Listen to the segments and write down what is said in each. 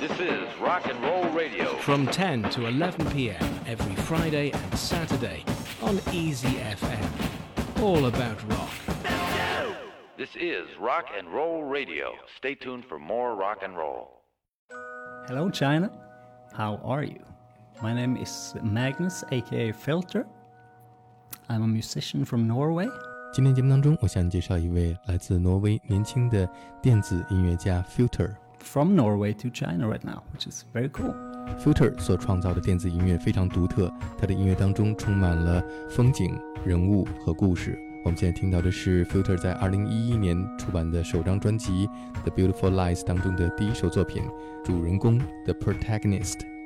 This is Rock and Roll Radio. From 10 to 11 p.m. every Friday and Saturday on Easy FM. All about rock. This is Rock and Roll Radio. Stay tuned for more rock and roll. Hello, China. How are you? My name is Magnus, aka Philter. I'm a musician from Norway. 今天节目当中，我向你介绍一位来自挪威年轻的电子音乐家 From Norway to China right now, which is very cool. Filter 所创造的电子音乐非常独特，它的音乐当中充满了风景、人物和故事。我们现在听到的是 Filter 在2011年出版的首张专辑《The Beautiful Lies》当中的第一首作品，主人公 The Protagonist。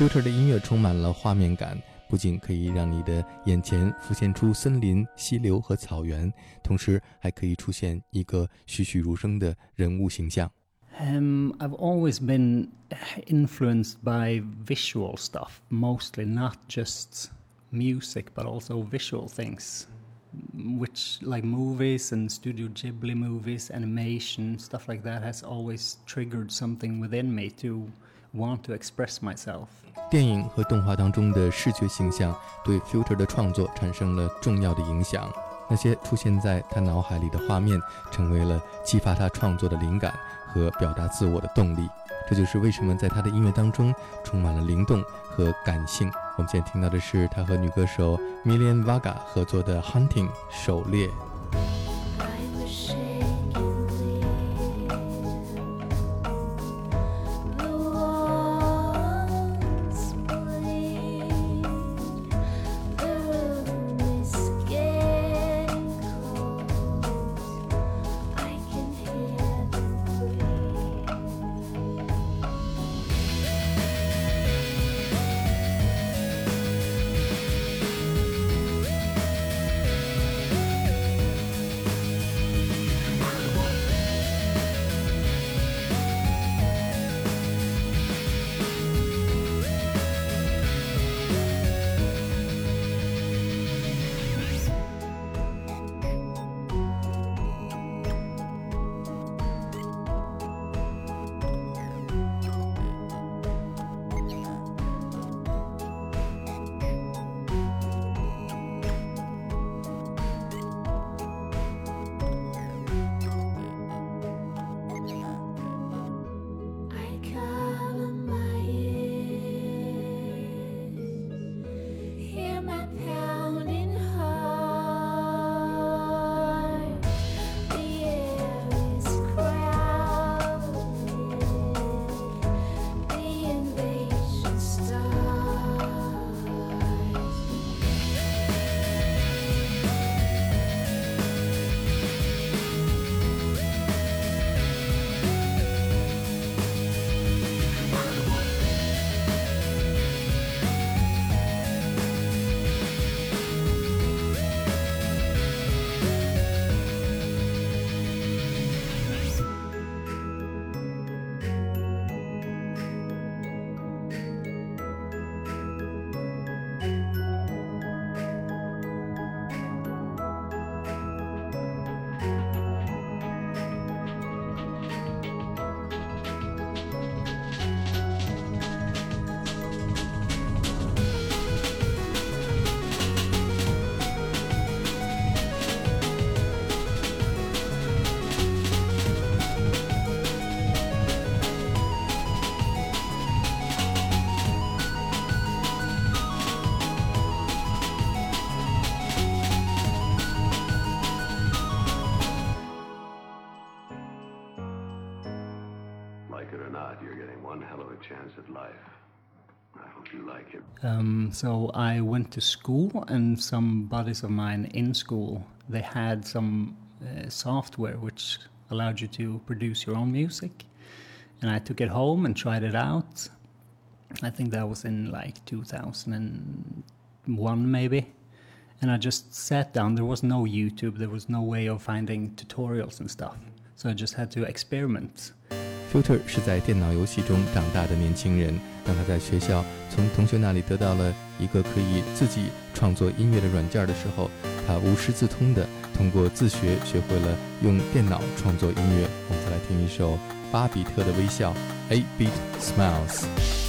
Philter 的音乐充满了画面感，不仅可以让你的眼前浮现出森林、溪流和草原，同时还可以出现一个栩栩如生的人物形象。Um, I've always been influenced by visual stuff, mostly not just music, but also visual things, which like movies and Studio Ghibli movies, animation, stuff like that has always triggered something within me to want to express myself. 电影和动画当中的视觉形象对 Filter 的创作产生了重要的影响。那些出现在他脑海里的画面，成为了激发他创作的灵感和表达自我的动力。这就是为什么在他的音乐当中充满了灵动和感性。我们现在听到的是他和女歌手 Million Vaga 合作的《Hunting》狩猎。Not, you're getting one hell of a chance at life. I hope you like it. Um, so I went to school, and some buddies of mine in school they had some uh, software which allowed you to produce your own music, and I took it home and tried it out. I think that was in like 2001 maybe, and I just sat down. There was no YouTube. There was no way of finding tutorials and stuff. So I just had to experiment. Filter 是在电脑游戏中长大的年轻人。当他在学校从同学那里得到了一个可以自己创作音乐的软件的时候，他无师自通的通过自学学会了用电脑创作音乐。我们再来听一首巴比特的微笑，Eight Beat Smiles。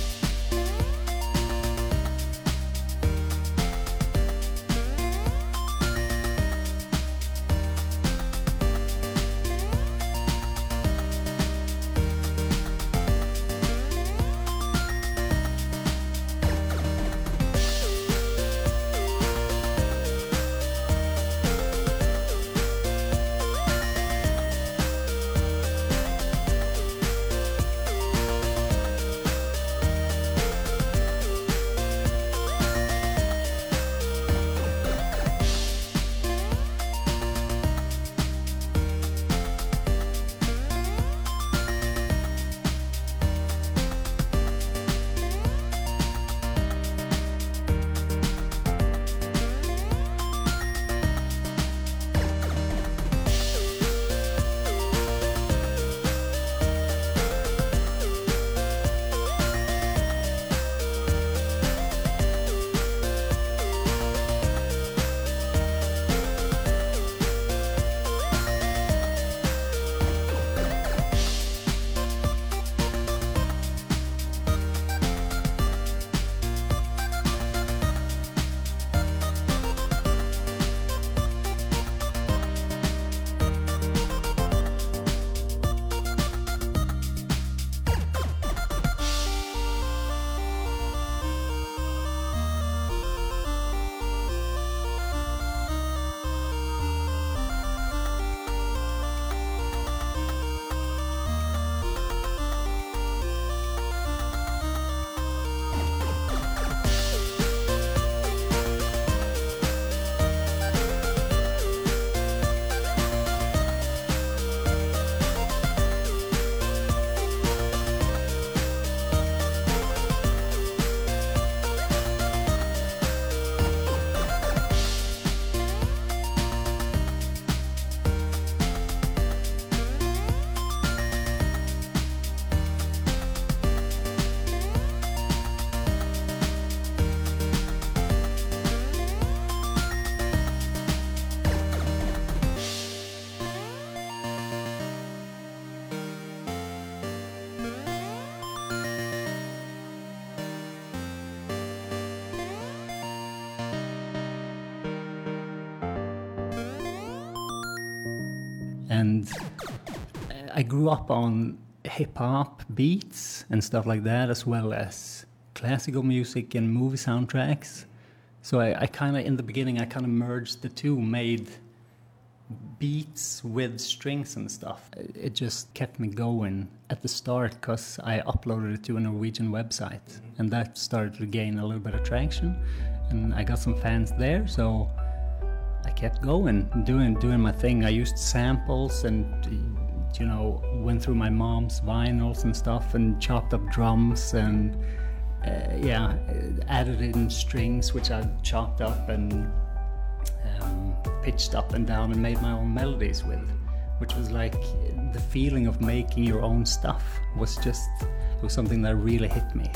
And uh, I grew up on hip hop beats and stuff like that, as well as classical music and movie soundtracks. So I, I kind of, in the beginning, I kind of merged the two, made beats with strings and stuff. It it just kept me going at the start because I uploaded it to a Norwegian website, and that started to gain a little bit of traction, and I got some fans there. So I kept going, doing doing my thing. I used samples and you know went through my mom's vinyls and stuff and chopped up drums and uh, yeah, added in strings which I chopped up and um, pitched up and down and made my own melodies with, which was like the feeling of making your own stuff was just was something that really hit me.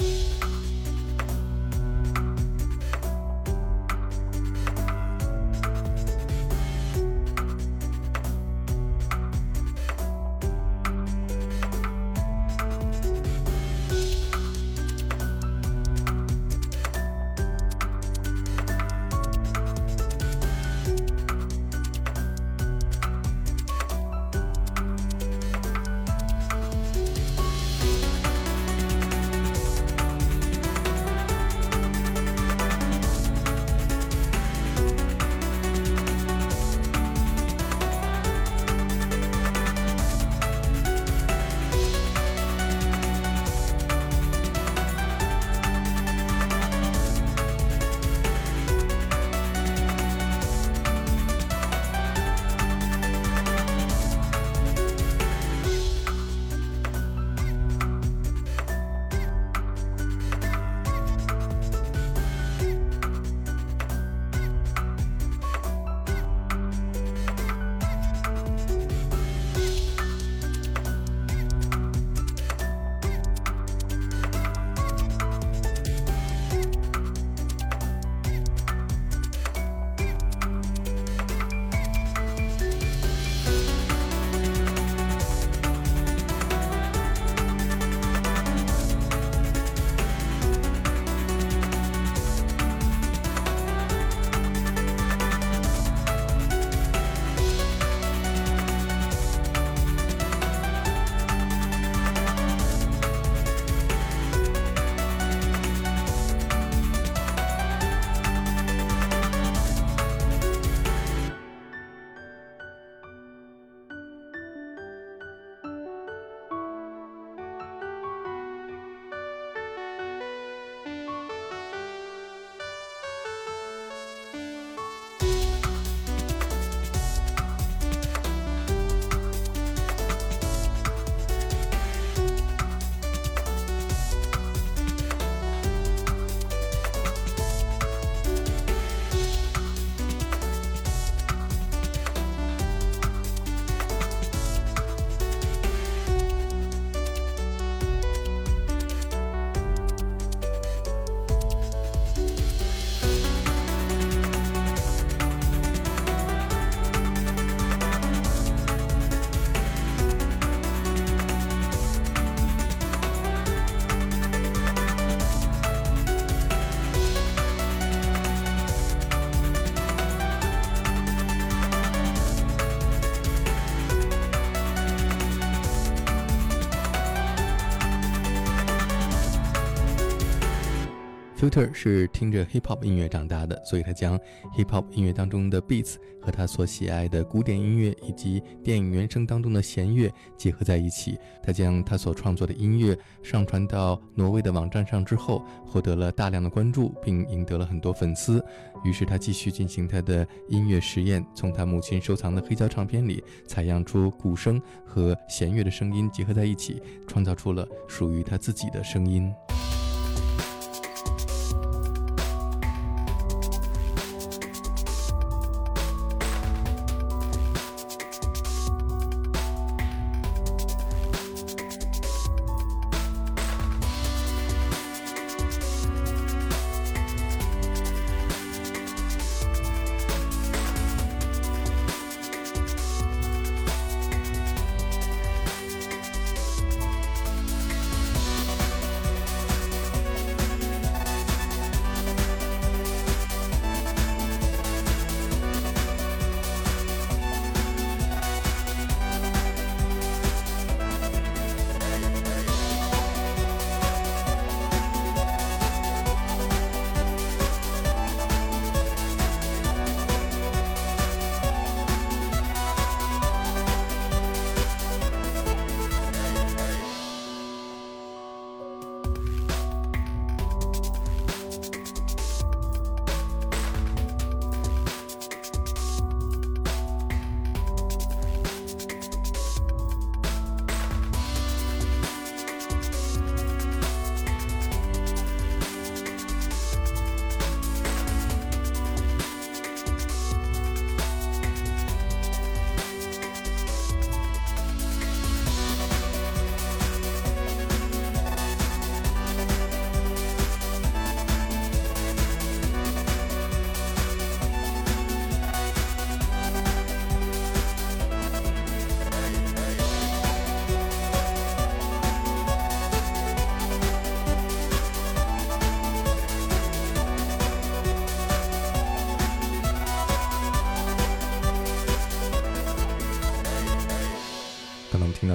Ker 是听着 hip hop 音乐长大的，所以他将 hip hop 音乐当中的 beats 和他所喜爱的古典音乐以及电影原声当中的弦乐结合在一起。他将他所创作的音乐上传到挪威的网站上之后，获得了大量的关注，并赢得了很多粉丝。于是他继续进行他的音乐实验，从他母亲收藏的黑胶唱片里采样出鼓声和弦乐的声音结合在一起，创造出了属于他自己的声音。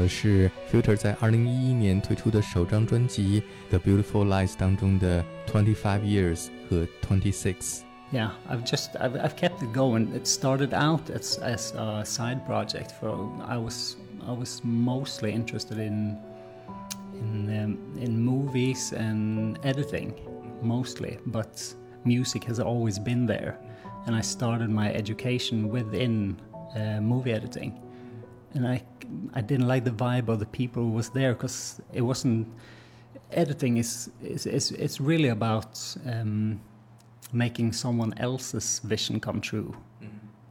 的是 Philter 在2011年推出的首张专辑《The Beautiful Lies》当中的《Twenty Five Years》和《Twenty Six》。Yeah, I've just I've, I've kept it going. It started out as, as a side project for I was I was mostly interested in in um, in movies and editing mostly, but music has always been there, and I started my education within uh, movie editing And I I didn't like the vibe of the people who was there because it wasn't editing is is is it's really about um, making someone else's vision come true.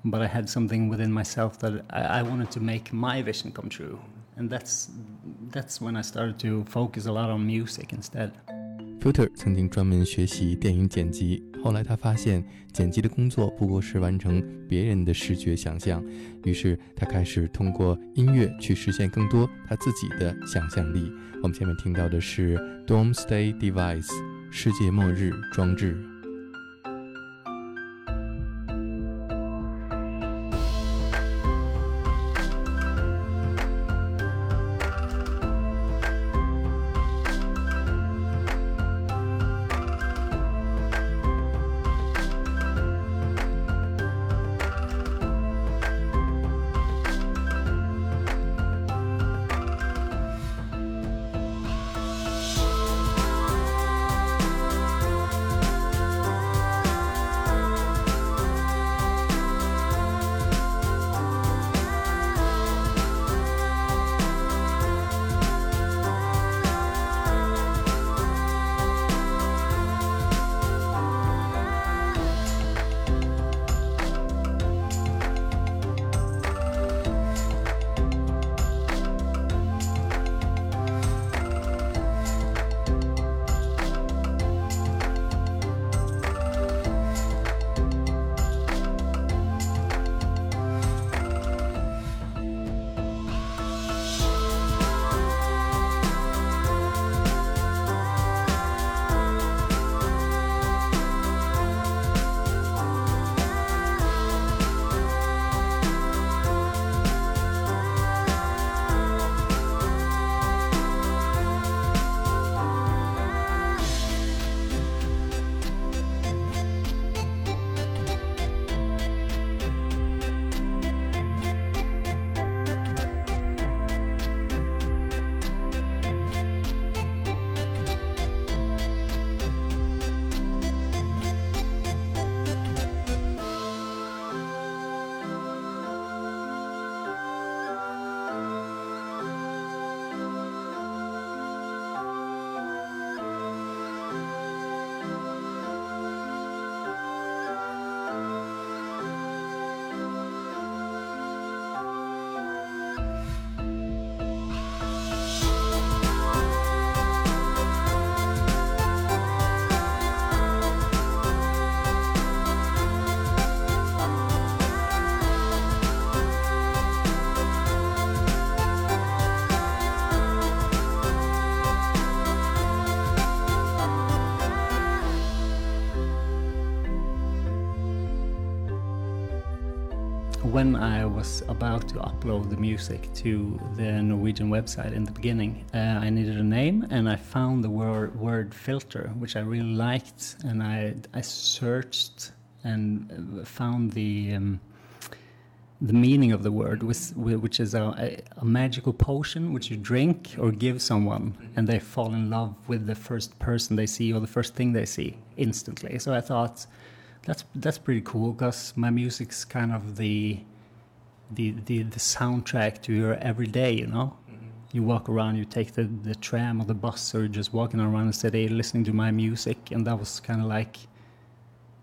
But I had something within myself that I, I wanted to make my vision come true, and that's that's when I started to focus a lot on music instead. Filter 曾经专门学习电影剪辑， 后来他发现剪辑的工作不过是完成别人的视觉想象，于是他开始通过音乐去实现更多他自己的想象力。我们下面听到的是 Doomsday Device 世界末日装置。When I was about to upload the music to the Norwegian website in the beginning, uh, I needed a name, and I found the word, word philter, which I really liked, and I I searched and found the. Um, the meaning of the word, which, which is a, a magical potion which you drink or give someone, and they fall in love with the first person they see or the first thing they see instantly. So I thought that's that's pretty cool because my music's kind of the, the the the soundtrack to your everyday. You know, mm-hmm. you walk around, you take the the tram or the bus, or you're just walking around the city listening to my music, and that was kind of like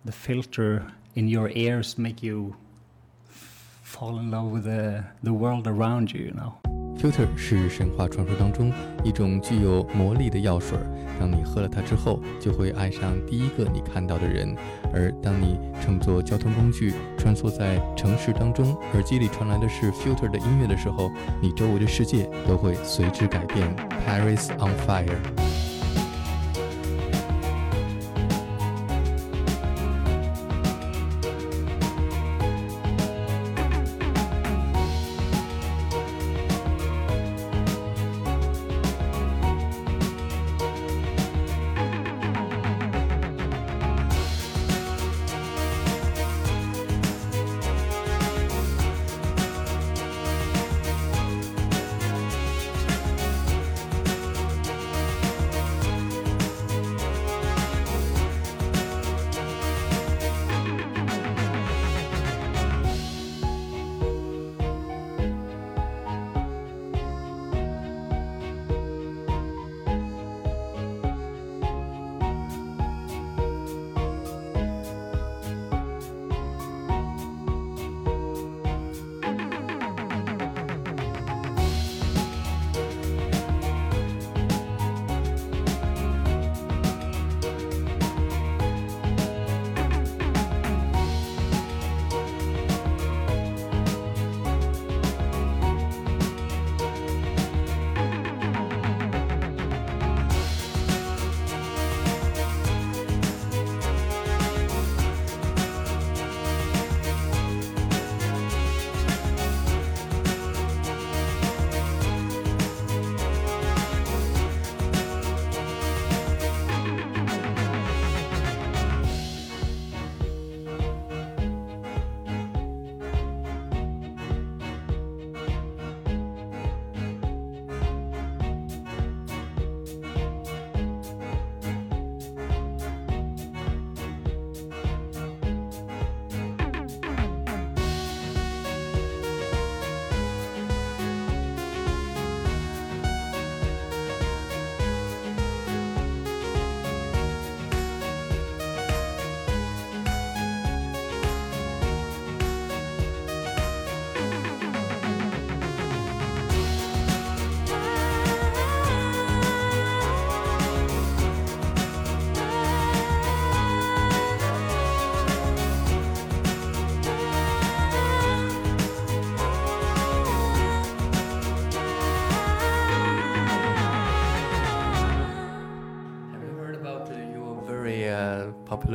the philter in your ears make you fall in love with the the world around you. You know. Filter 是神话传说当中一种具有魔力的药水，当你喝了它之后，就会爱上第一个你看到的人。而当你乘坐交通工具穿梭在城市当中，耳机里传来的是 Filter 的音乐的时候，你周围的世界都会随之改变。Paris on Fire。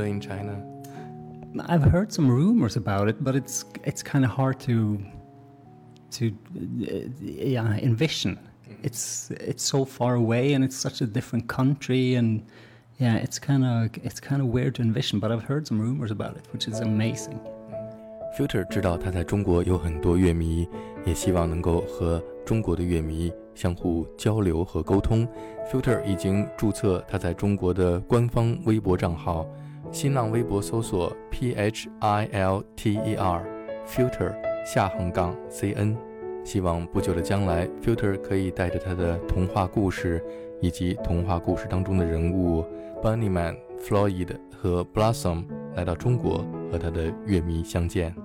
popular in China? I've heard some rumors about it, but it's it's kind of hard to to uh, yeah envision. Mm-hmm. It's it's so far away, and it's such a different country, and yeah, it's kind of it's kind of weird to envision. But I've heard some rumors about it, which is amazing. Philter 知道他在中国有很多乐迷，也希望能够和中国的乐迷相互交流和沟通。Philter 已经注册他在中国的官方微博账号。新浪微博搜索 P H I L T E R Filter 下横杠 C N。希望不久的将来，Filter 可以带着他的童话故事以及童话故事当中的人物 Bunnyman、Floyd 和 Blossom 来到中国，和他的乐迷相见。